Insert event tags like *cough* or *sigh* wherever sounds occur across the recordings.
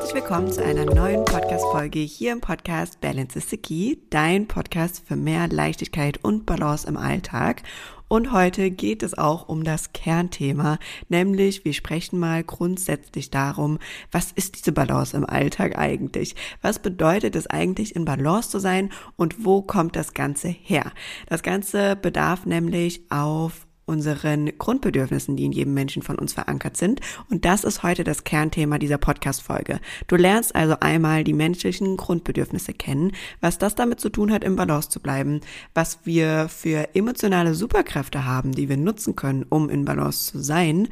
herzlich willkommen zu einer neuen Podcast-Folge hier im Podcast Balance is the Key, dein Podcast für mehr Leichtigkeit und Balance im Alltag. Und heute geht es auch um das Kernthema, nämlich wir sprechen mal grundsätzlich darum, was ist diese Balance im Alltag eigentlich? Was bedeutet es eigentlich, in Balance zu sein und wo kommt das Ganze her? Das Ganze bedarf nämlich auf unseren Grundbedürfnissen, die in jedem Menschen von uns verankert sind. Und das ist heute das Kernthema dieser Podcast-Folge. Du lernst also einmal die menschlichen Grundbedürfnisse kennen, was das damit zu tun hat, im Balance zu bleiben, was wir für emotionale Superkräfte haben, die wir nutzen können, um in Balance zu sein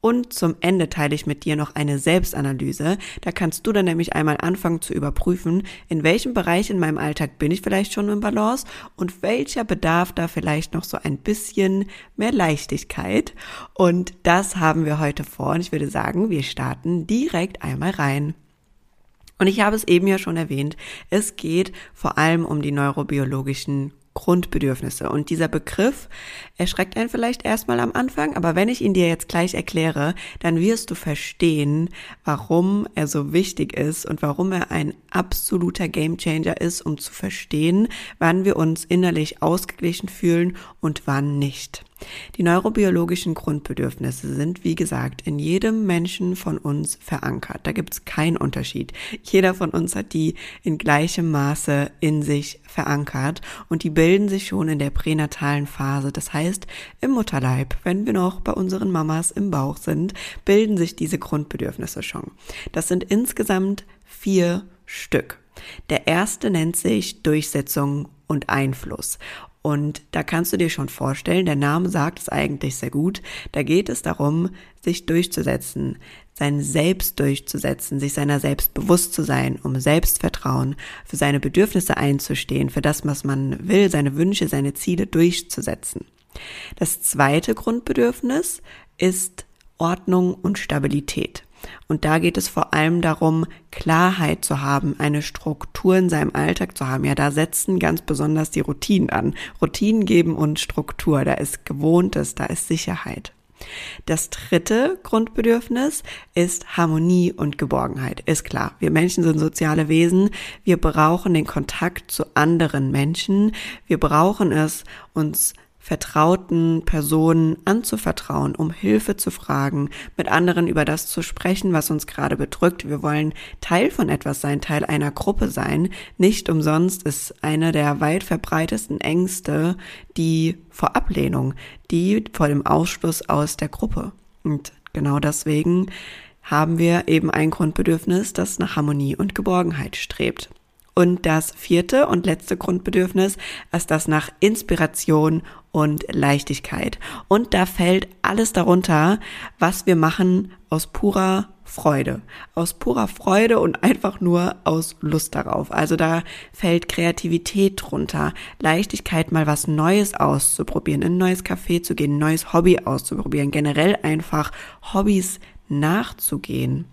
und zum Ende teile ich mit dir noch eine Selbstanalyse. Da kannst du dann nämlich einmal anfangen zu überprüfen, in welchem Bereich in meinem Alltag bin ich vielleicht schon im Balance und welcher bedarf da vielleicht noch so ein bisschen mehr Leichtigkeit. Und das haben wir heute vor und ich würde sagen, wir starten direkt einmal rein. Und ich habe es eben ja schon erwähnt, es geht vor allem um die neurobiologischen Grundbedürfnisse. Und dieser Begriff erschreckt einen vielleicht erstmal am Anfang, aber wenn ich ihn dir jetzt gleich erkläre, dann wirst du verstehen, warum er so wichtig ist und warum er ein absoluter Gamechanger ist, um zu verstehen, wann wir uns innerlich ausgeglichen fühlen und wann nicht. Die neurobiologischen Grundbedürfnisse sind, wie gesagt, in jedem Menschen von uns verankert. Da gibt es keinen Unterschied. Jeder von uns hat die in gleichem Maße in sich verankert und die bilden sich schon in der pränatalen Phase. Das heißt, im Mutterleib, wenn wir noch bei unseren Mamas im Bauch sind, bilden sich diese Grundbedürfnisse schon. Das sind insgesamt vier Stück. Der erste nennt sich Durchsetzung und Einfluss. Und da kannst du dir schon vorstellen, der Name sagt es eigentlich sehr gut. Da geht es darum, sich durchzusetzen, sein Selbst durchzusetzen, sich seiner selbst bewusst zu sein, um Selbstvertrauen, für seine Bedürfnisse einzustehen, für das, was man will, seine Wünsche, seine Ziele durchzusetzen. Das zweite Grundbedürfnis ist Ordnung und Stabilität. Und da geht es vor allem darum, Klarheit zu haben, eine Struktur in seinem Alltag zu haben. Ja, da setzen ganz besonders die Routinen an. Routinen geben uns Struktur, da ist Gewohntes, da ist Sicherheit. Das dritte Grundbedürfnis ist Harmonie und Geborgenheit. Ist klar, wir Menschen sind soziale Wesen. Wir brauchen den Kontakt zu anderen Menschen. Wir brauchen es, uns vertrauten Personen anzuvertrauen, um Hilfe zu fragen, mit anderen über das zu sprechen, was uns gerade bedrückt. Wir wollen Teil von etwas sein, Teil einer Gruppe sein. Nicht umsonst ist eine der weit verbreitesten Ängste die vor Ablehnung, die vor dem Ausschluss aus der Gruppe. Und genau deswegen haben wir eben ein Grundbedürfnis, das nach Harmonie und Geborgenheit strebt. Und das vierte und letzte Grundbedürfnis ist das nach Inspiration und Leichtigkeit. Und da fällt alles darunter, was wir machen aus purer Freude. Aus purer Freude und einfach nur aus Lust darauf. Also da fällt Kreativität drunter, Leichtigkeit, mal was Neues auszuprobieren, in ein neues Café zu gehen, ein neues Hobby auszuprobieren, generell einfach Hobbys nachzugehen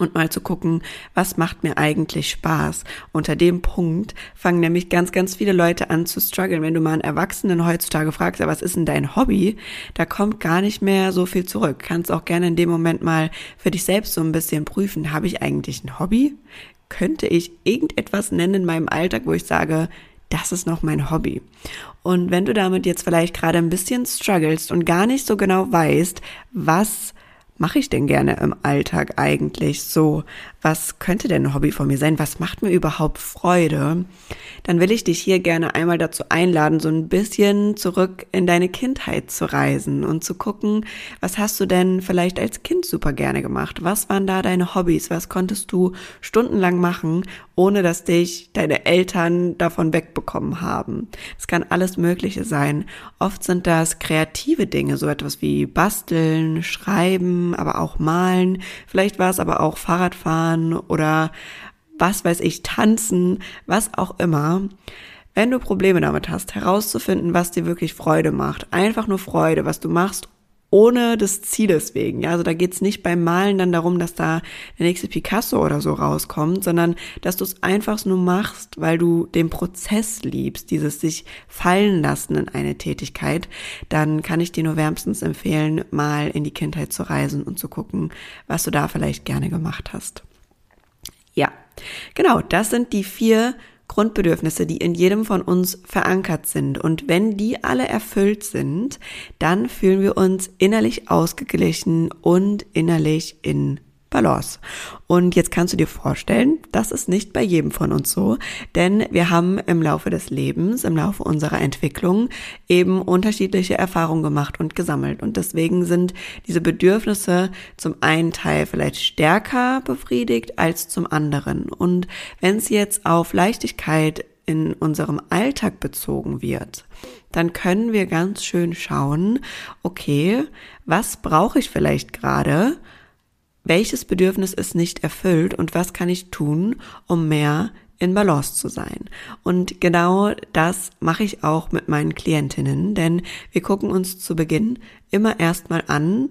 und mal zu gucken, was macht mir eigentlich Spaß. Unter dem Punkt fangen nämlich ganz, ganz viele Leute an zu strugglen. Wenn du mal einen Erwachsenen heutzutage fragst, ja, was ist denn dein Hobby? Da kommt gar nicht mehr so viel zurück. Kannst auch gerne in dem Moment mal für dich selbst so ein bisschen prüfen, habe ich eigentlich ein Hobby? Könnte ich irgendetwas nennen in meinem Alltag, wo ich sage, das ist noch mein Hobby. Und wenn du damit jetzt vielleicht gerade ein bisschen strugglest und gar nicht so genau weißt, was mache ich denn gerne im Alltag eigentlich so? Was könnte denn ein Hobby von mir sein? Was macht mir überhaupt Freude? Dann will ich dich hier gerne einmal dazu einladen, so ein bisschen zurück in deine Kindheit zu reisen und zu gucken, was hast du denn vielleicht als Kind super gerne gemacht? Was waren da deine Hobbys? Was konntest du stundenlang machen, ohne dass dich deine Eltern davon wegbekommen haben? Es kann alles Mögliche sein. Oft sind das kreative Dinge, so etwas wie basteln, schreiben, aber auch malen. Vielleicht war es aber auch Fahrradfahren oder was weiß ich, tanzen, was auch immer. Wenn du Probleme damit hast, herauszufinden, was dir wirklich Freude macht, einfach nur Freude, was du machst, ohne des Zieles wegen. Ja, also da geht's nicht beim Malen dann darum, dass da der nächste Picasso oder so rauskommt, sondern dass du es einfach nur machst, weil du den Prozess liebst, dieses sich fallen lassen in eine Tätigkeit, dann kann ich dir nur wärmstens empfehlen, mal in die Kindheit zu reisen und zu gucken, was du da vielleicht gerne gemacht hast. Genau, das sind die vier Grundbedürfnisse, die in jedem von uns verankert sind. Und wenn die alle erfüllt sind, dann fühlen wir uns innerlich ausgeglichen und innerlich in Balance. Und jetzt kannst du dir vorstellen, das ist nicht bei jedem von uns so, denn wir haben im Laufe des Lebens, im Laufe unserer Entwicklung eben unterschiedliche Erfahrungen gemacht und gesammelt. Und deswegen sind diese Bedürfnisse zum einen Teil vielleicht stärker befriedigt als zum anderen. Und wenn es jetzt auf Leichtigkeit in unserem Alltag bezogen wird, dann können wir ganz schön schauen, okay, was brauche ich vielleicht gerade? Welches Bedürfnis ist nicht erfüllt und was kann ich tun, um mehr in Balance zu sein. Und genau das mache ich auch mit meinen Klientinnen, denn wir gucken uns zu Beginn immer erstmal an,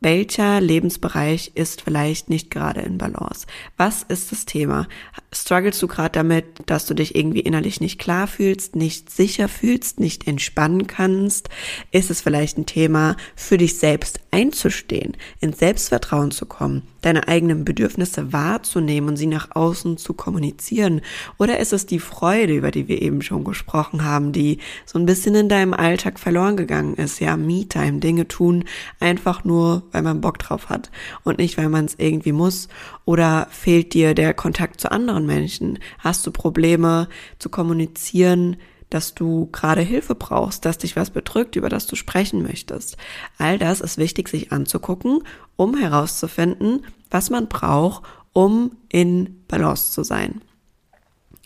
welcher Lebensbereich ist vielleicht nicht gerade in Balance? Was ist das Thema? Strugglest du gerade damit, dass du dich irgendwie innerlich nicht klar fühlst, nicht sicher fühlst, nicht entspannen kannst? Ist es vielleicht ein Thema, für dich selbst einzustehen, ins Selbstvertrauen zu kommen, deine eigenen Bedürfnisse wahrzunehmen und sie nach außen zu kommunizieren? Oder ist es die Freude, über die wir eben schon gesprochen haben, die so ein bisschen in deinem Alltag verloren gegangen ist? Ja, Me-Time, Dinge tun, einfach nur weil man Bock drauf hat und nicht, weil man es irgendwie muss? Oder fehlt dir der Kontakt zu anderen Menschen? Hast du Probleme zu kommunizieren? dass du gerade Hilfe brauchst, dass dich was bedrückt, über das du sprechen möchtest. All das ist wichtig, sich anzugucken, um herauszufinden, was man braucht, um in Balance zu sein.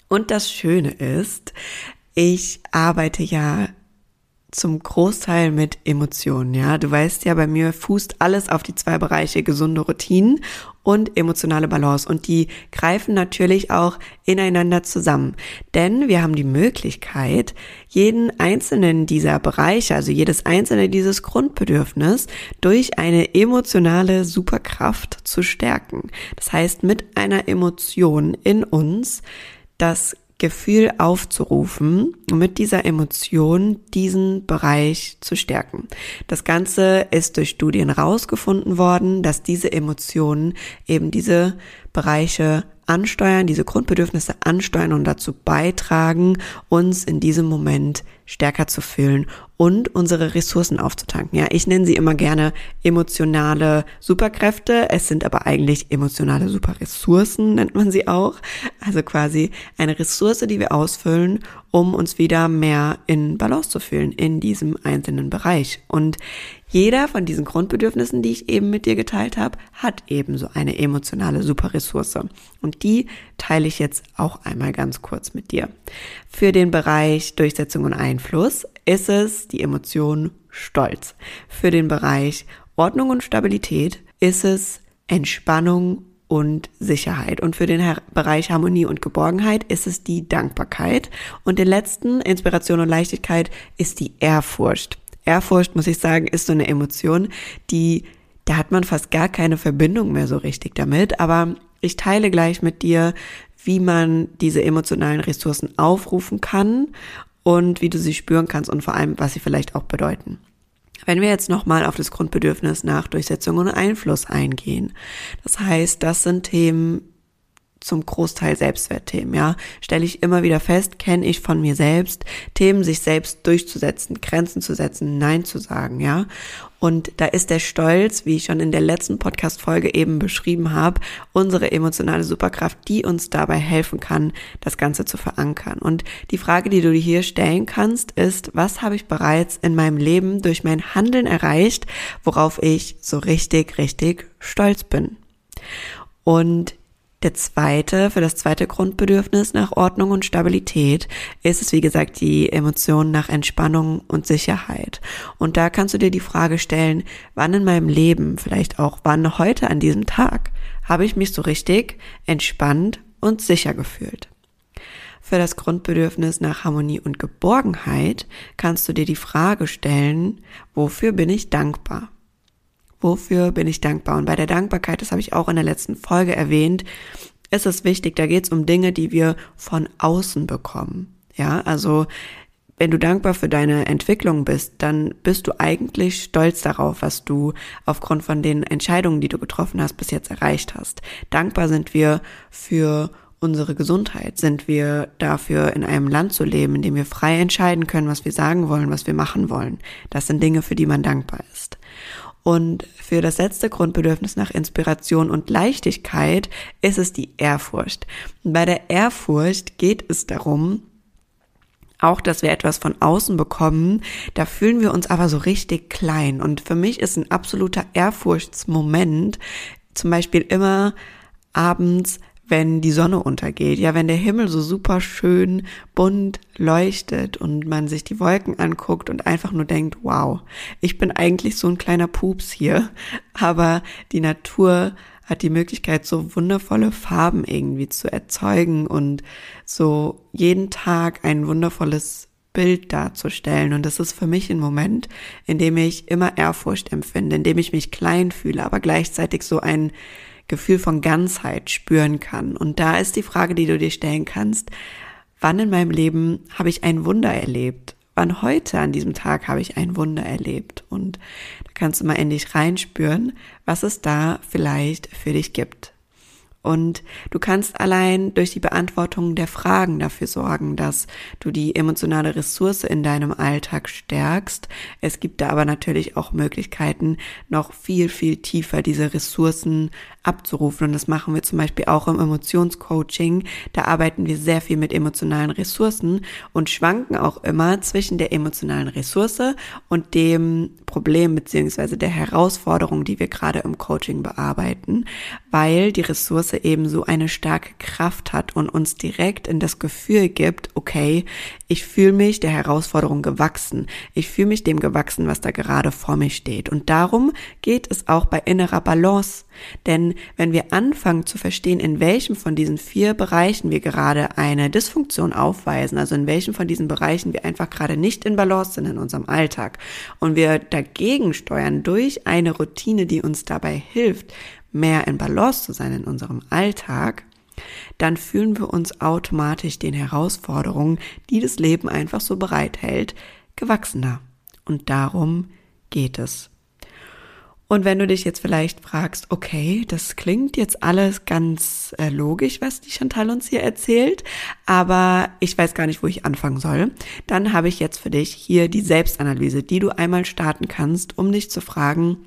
Und das Schöne ist, ich arbeite ja zum Großteil mit Emotionen, ja. Du weißt ja, bei mir fußt alles auf die zwei Bereiche gesunde Routinen und emotionale Balance und die greifen natürlich auch ineinander zusammen, denn wir haben die Möglichkeit, jeden einzelnen dieser Bereiche, also jedes einzelne dieses Grundbedürfnis durch eine emotionale Superkraft zu stärken. Das heißt, mit einer Emotion in uns das Gefühl aufzurufen, mit dieser Emotion diesen Bereich zu stärken. Das Ganze ist durch Studien rausgefunden worden, dass diese Emotionen eben diese Bereiche ansteuern, diese Grundbedürfnisse ansteuern und dazu beitragen, uns in diesem Moment stärker zu fühlen und unsere Ressourcen aufzutanken. Ja, ich nenne sie immer gerne emotionale Superkräfte. Es sind aber eigentlich emotionale Superressourcen, nennt man sie auch. Also quasi eine Ressource, die wir ausfüllen, um uns wieder mehr in Balance zu fühlen in diesem einzelnen Bereich. Und jeder von diesen Grundbedürfnissen, die ich eben mit dir geteilt habe, hat ebenso eine emotionale Superressource. Und die teile ich jetzt auch einmal ganz kurz mit dir. Für den Bereich Durchsetzung und Einfluss ist es die Emotion Stolz. Für den Bereich Ordnung und Stabilität ist es Entspannung und Sicherheit. Und für den Bereich Harmonie und Geborgenheit ist es die Dankbarkeit. Und den letzten, Inspiration und Leichtigkeit, ist die Ehrfurcht. Ehrfurcht, muss ich sagen, ist so eine Emotion, die, da hat man fast gar keine Verbindung mehr so richtig damit. Aber ich teile gleich mit dir, wie man diese emotionalen Ressourcen aufrufen kann und wie du sie spüren kannst und vor allem, was sie vielleicht auch bedeuten. Wenn wir jetzt nochmal auf das Grundbedürfnis nach Durchsetzung und Einfluss eingehen. Das heißt, das sind Themen, zum Großteil Selbstwertthemen, ja. Stelle ich immer wieder fest, kenne ich von mir selbst, Themen sich selbst durchzusetzen, Grenzen zu setzen, Nein zu sagen, ja. Und da ist der Stolz, wie ich schon in der letzten Podcast-Folge eben beschrieben habe, unsere emotionale Superkraft, die uns dabei helfen kann, das Ganze zu verankern. Und die Frage, die du dir hier stellen kannst, ist, was habe ich bereits in meinem Leben durch mein Handeln erreicht, worauf ich so richtig, richtig stolz bin? Und der zweite, für das zweite Grundbedürfnis nach Ordnung und Stabilität ist es, wie gesagt, die Emotion nach Entspannung und Sicherheit. Und da kannst du dir die Frage stellen, wann in meinem Leben, vielleicht auch wann heute an diesem Tag, habe ich mich so richtig entspannt und sicher gefühlt. Für das Grundbedürfnis nach Harmonie und Geborgenheit kannst du dir die Frage stellen, wofür bin ich dankbar? Wofür bin ich dankbar? Und bei der Dankbarkeit, das habe ich auch in der letzten Folge erwähnt, ist es wichtig, da geht es um Dinge, die wir von außen bekommen. Ja, also wenn du dankbar für deine Entwicklung bist, dann bist du eigentlich stolz darauf, was du aufgrund von den Entscheidungen, die du getroffen hast, bis jetzt erreicht hast. Dankbar sind wir für unsere Gesundheit? Sind wir dafür, in einem Land zu leben, in dem wir frei entscheiden können, was wir sagen wollen, was wir machen wollen? Das sind Dinge, für die man dankbar ist. Und für das letzte Grundbedürfnis nach Inspiration und Leichtigkeit ist es die Ehrfurcht. Bei der Ehrfurcht geht es darum, auch, dass wir etwas von außen bekommen, da fühlen wir uns aber so richtig klein. Und für mich ist ein absoluter Ehrfurchtsmoment zum Beispiel immer abends, wenn die Sonne untergeht, ja, wenn der Himmel so super schön bunt leuchtet und man sich die Wolken anguckt und einfach nur denkt, wow, ich bin eigentlich so ein kleiner Pups hier, *laughs* aber die Natur hat die Möglichkeit, so wundervolle Farben irgendwie zu erzeugen und so jeden Tag ein wundervolles Bild darzustellen. Und das ist für mich ein Moment, in dem ich immer Ehrfurcht empfinde, in dem ich mich klein fühle, aber gleichzeitig so ein Gefühl von Ganzheit spüren kann. Und da ist die Frage, die du dir stellen kannst, wann in meinem Leben habe ich ein Wunder erlebt? Wann heute an diesem Tag habe ich ein Wunder erlebt? Und da kannst du mal in dich reinspüren, was es da vielleicht für dich gibt. Und du kannst allein durch die Beantwortung der Fragen dafür sorgen, dass du die emotionale Ressource in deinem Alltag stärkst. Es gibt da aber natürlich auch Möglichkeiten, noch viel, viel tiefer diese Ressourcen abzurufen. Und das machen wir zum Beispiel auch im Emotionscoaching. Da arbeiten wir sehr viel mit emotionalen Ressourcen und schwanken auch immer zwischen der emotionalen Ressource und dem Problem beziehungsweise der Herausforderung, die wir gerade im Coaching bearbeiten, weil die Ressource eben so eine starke Kraft hat und uns direkt in das Gefühl gibt, okay, ich fühle mich der Herausforderung gewachsen. Ich fühle mich dem gewachsen, was da gerade vor mir steht. Und darum geht es auch bei innerer Balance. Denn wenn wir anfangen zu verstehen, in welchem von diesen vier Bereichen wir gerade eine Dysfunktion aufweisen, also in welchem von diesen Bereichen wir einfach gerade nicht in Balance sind in unserem Alltag und wir dagegen steuern durch eine Routine, die uns dabei hilft, mehr in Balance zu sein in unserem Alltag, dann fühlen wir uns automatisch den Herausforderungen, die das Leben einfach so bereithält, gewachsener. Und darum geht es. Und wenn du dich jetzt vielleicht fragst, okay, das klingt jetzt alles ganz äh, logisch, was die Chantal uns hier erzählt, aber ich weiß gar nicht, wo ich anfangen soll, dann habe ich jetzt für dich hier die Selbstanalyse, die du einmal starten kannst, um dich zu fragen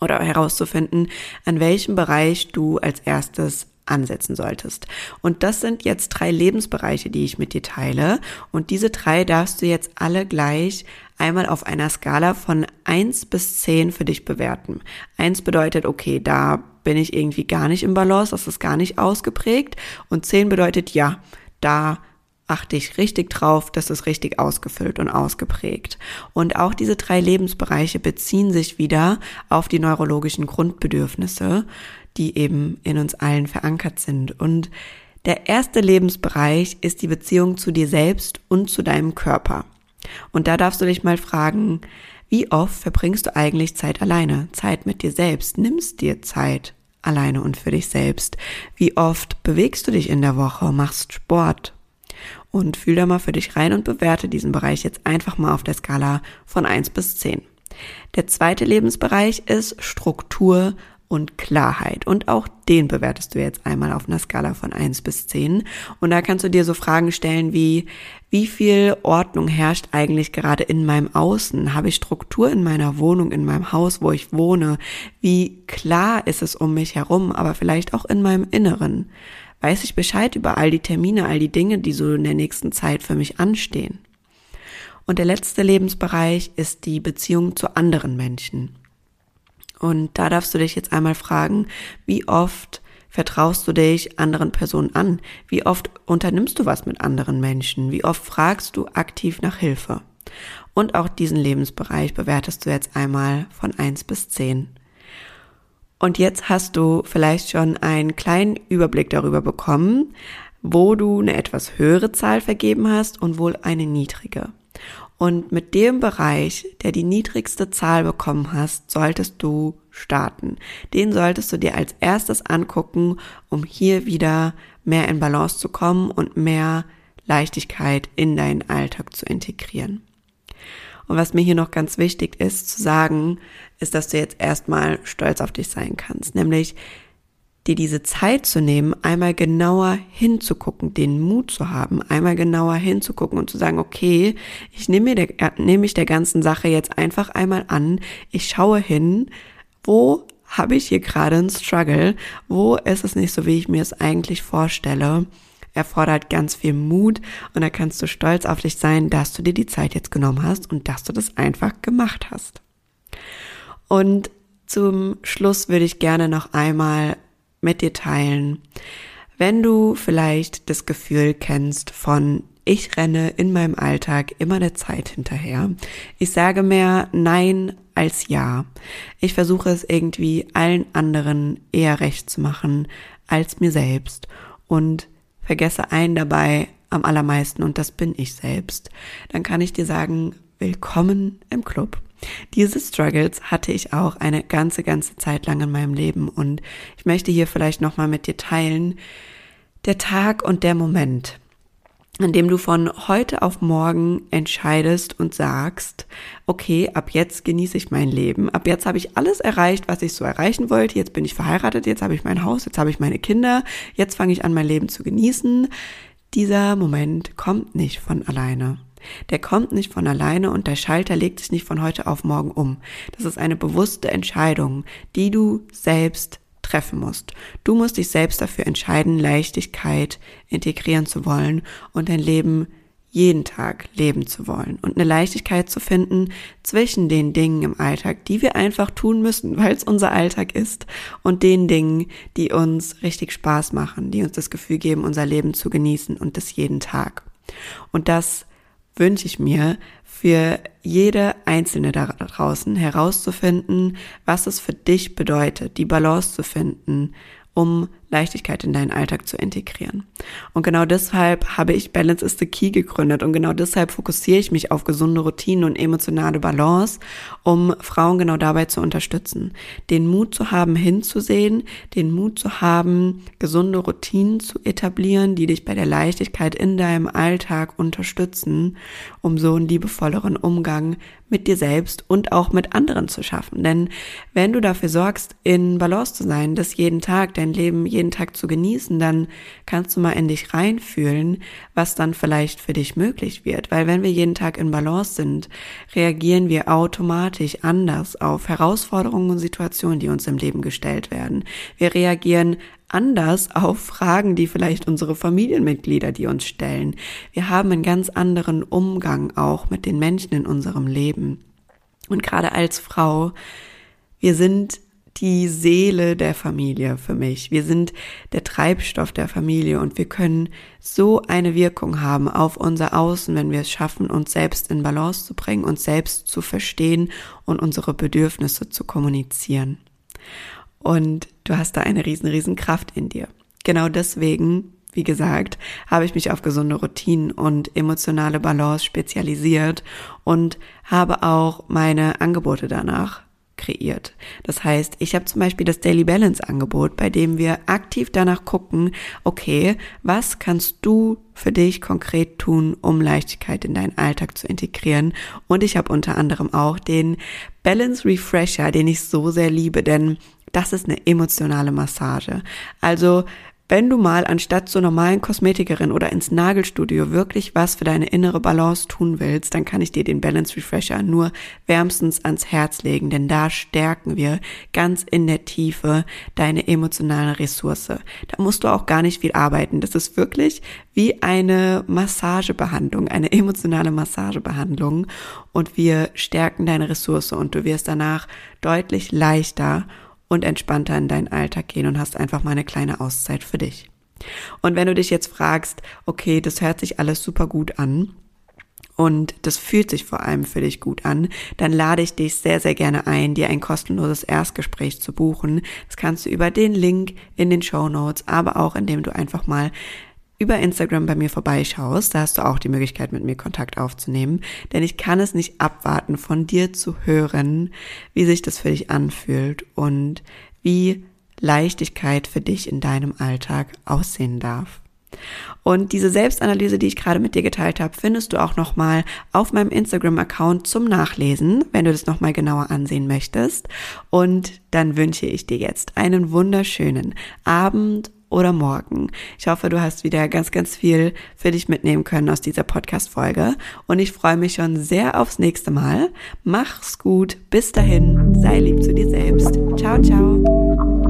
oder herauszufinden, an welchem Bereich du als erstes ansetzen solltest. Und das sind jetzt drei Lebensbereiche, die ich mit dir teile. Und diese drei darfst du jetzt alle gleich einmal auf einer Skala von eins bis zehn für dich bewerten. Eins bedeutet, okay, da bin ich irgendwie gar nicht im Balance, das ist gar nicht ausgeprägt. Und zehn bedeutet, ja, da achte ich richtig drauf, das ist richtig ausgefüllt und ausgeprägt. Und auch diese drei Lebensbereiche beziehen sich wieder auf die neurologischen Grundbedürfnisse, die eben in uns allen verankert sind. Und der erste Lebensbereich ist die Beziehung zu dir selbst und zu deinem Körper. Und da darfst du dich mal fragen, wie oft verbringst du eigentlich Zeit alleine, Zeit mit dir selbst, nimmst dir Zeit alleine und für dich selbst? Wie oft bewegst du dich in der Woche, machst Sport? Und fühl da mal für dich rein und bewerte diesen Bereich jetzt einfach mal auf der Skala von eins bis zehn. Der zweite Lebensbereich ist Struktur und Klarheit. Und auch den bewertest du jetzt einmal auf einer Skala von eins bis zehn. Und da kannst du dir so Fragen stellen wie, wie viel Ordnung herrscht eigentlich gerade in meinem Außen? Habe ich Struktur in meiner Wohnung, in meinem Haus, wo ich wohne? Wie klar ist es um mich herum, aber vielleicht auch in meinem Inneren? Weiß ich Bescheid über all die Termine, all die Dinge, die so in der nächsten Zeit für mich anstehen? Und der letzte Lebensbereich ist die Beziehung zu anderen Menschen. Und da darfst du dich jetzt einmal fragen, wie oft vertraust du dich anderen Personen an? Wie oft unternimmst du was mit anderen Menschen? Wie oft fragst du aktiv nach Hilfe? Und auch diesen Lebensbereich bewertest du jetzt einmal von eins bis zehn. Und jetzt hast du vielleicht schon einen kleinen Überblick darüber bekommen, wo du eine etwas höhere Zahl vergeben hast und wohl eine niedrige. Und mit dem Bereich, der die niedrigste Zahl bekommen hast, solltest du starten. Den solltest du dir als erstes angucken, um hier wieder mehr in Balance zu kommen und mehr Leichtigkeit in deinen Alltag zu integrieren. Und was mir hier noch ganz wichtig ist zu sagen, ist, dass du jetzt erstmal stolz auf dich sein kannst, nämlich dir diese Zeit zu nehmen, einmal genauer hinzugucken, den Mut zu haben, einmal genauer hinzugucken und zu sagen, okay, ich nehme mir der, nehme mich der ganzen Sache jetzt einfach einmal an, ich schaue hin, wo habe ich hier gerade einen Struggle, wo ist es nicht so, wie ich mir es eigentlich vorstelle erfordert ganz viel Mut und da kannst du stolz auf dich sein, dass du dir die Zeit jetzt genommen hast und dass du das einfach gemacht hast. Und zum Schluss würde ich gerne noch einmal mit dir teilen, wenn du vielleicht das Gefühl kennst von ich renne in meinem Alltag immer der Zeit hinterher. Ich sage mehr Nein als Ja. Ich versuche es irgendwie allen anderen eher recht zu machen als mir selbst. Und vergesse einen dabei am allermeisten und das bin ich selbst, dann kann ich dir sagen, willkommen im Club. Diese Struggles hatte ich auch eine ganze, ganze Zeit lang in meinem Leben und ich möchte hier vielleicht nochmal mit dir teilen, der Tag und der Moment, an dem du von heute auf morgen entscheidest und sagst, okay, ab jetzt genieße ich mein Leben, ab jetzt habe ich alles erreicht, was ich so erreichen wollte, jetzt bin ich verheiratet, jetzt habe ich mein Haus, jetzt habe ich meine Kinder, jetzt fange ich an, mein Leben zu genießen. Dieser Moment kommt nicht von alleine. Der kommt nicht von alleine und der Schalter legt sich nicht von heute auf morgen um. Das ist eine bewusste Entscheidung, die du selbst treffen musst. Du musst dich selbst dafür entscheiden, Leichtigkeit integrieren zu wollen und dein Leben jeden Tag leben zu wollen und eine Leichtigkeit zu finden zwischen den Dingen im Alltag, die wir einfach tun müssen, *laughs* weil es unser Alltag ist, und den Dingen, die uns richtig Spaß machen, die uns das Gefühl geben, unser Leben zu genießen und das jeden Tag. Und das wünsche ich mir für jede Einzelne da draußen herauszufinden, was es für dich bedeutet, die Balance zu finden, um Leichtigkeit in deinen Alltag zu integrieren. Und genau deshalb habe ich Balance is the Key gegründet und genau deshalb fokussiere ich mich auf gesunde Routinen und emotionale Balance, um Frauen genau dabei zu unterstützen. Den Mut zu haben, hinzusehen, den Mut zu haben, gesunde Routinen zu etablieren, die dich bei der Leichtigkeit in deinem Alltag unterstützen, um so einen liebevolleren Umgang mit dir selbst und auch mit anderen zu schaffen. Denn wenn du dafür sorgst, in Balance zu sein, das jeden Tag, dein Leben jeden Tag zu genießen, dann kannst du mal in dich reinfühlen, was dann vielleicht für dich möglich wird. Weil wenn wir jeden Tag in Balance sind, reagieren wir automatisch anders auf Herausforderungen und Situationen, die uns im Leben gestellt werden. Wir reagieren anders auf Fragen, die vielleicht unsere Familienmitglieder, die uns stellen. Wir haben einen ganz anderen Umgang auch mit den Menschen in unserem Leben. Und gerade als Frau, wir sind die Seele der Familie für mich. Wir sind der Treibstoff der Familie und wir können so eine Wirkung haben auf unser Außen, wenn wir es schaffen, uns selbst in Balance zu bringen, uns selbst zu verstehen und unsere Bedürfnisse zu kommunizieren. Und du hast da eine riesen, riesen Kraft in dir. Genau deswegen, wie gesagt, habe ich mich auf gesunde Routinen und emotionale Balance spezialisiert und habe auch meine Angebote danach kreiert. Das heißt, ich habe zum Beispiel das Daily Balance Angebot, bei dem wir aktiv danach gucken, okay, was kannst du für dich konkret tun, um Leichtigkeit in deinen Alltag zu integrieren? Und ich habe unter anderem auch den Balance Refresher, den ich so sehr liebe, denn das ist eine emotionale Massage. Also wenn du mal anstatt zur normalen Kosmetikerin oder ins Nagelstudio wirklich was für deine innere Balance tun willst, dann kann ich dir den Balance Refresher nur wärmstens ans Herz legen, denn da stärken wir ganz in der Tiefe deine emotionale Ressource. Da musst du auch gar nicht viel arbeiten. Das ist wirklich wie eine Massagebehandlung, eine emotionale Massagebehandlung und wir stärken deine Ressource und du wirst danach deutlich leichter und entspannter in deinen Alltag gehen und hast einfach mal eine kleine Auszeit für dich. Und wenn du dich jetzt fragst, okay, das hört sich alles super gut an, und das fühlt sich vor allem für dich gut an, dann lade ich dich sehr, sehr gerne ein, dir ein kostenloses Erstgespräch zu buchen. Das kannst du über den Link in den Show Notes, aber auch indem du einfach mal über Instagram bei mir vorbeischaust, da hast du auch die Möglichkeit, mit mir Kontakt aufzunehmen, denn ich kann es nicht abwarten, von dir zu hören, wie sich das für dich anfühlt und wie Leichtigkeit für dich in deinem Alltag aussehen darf. Und diese Selbstanalyse, die ich gerade mit dir geteilt habe, findest du auch nochmal auf meinem Instagram-Account zum Nachlesen, wenn du das nochmal genauer ansehen möchtest. Und dann wünsche ich dir jetzt einen wunderschönen Abend oder morgen. Ich hoffe, du hast wieder ganz, ganz viel für dich mitnehmen können aus dieser Podcast-Folge. Und ich freue mich schon sehr aufs nächste Mal. Mach's gut. Bis dahin. Sei lieb zu dir selbst. Ciao, ciao.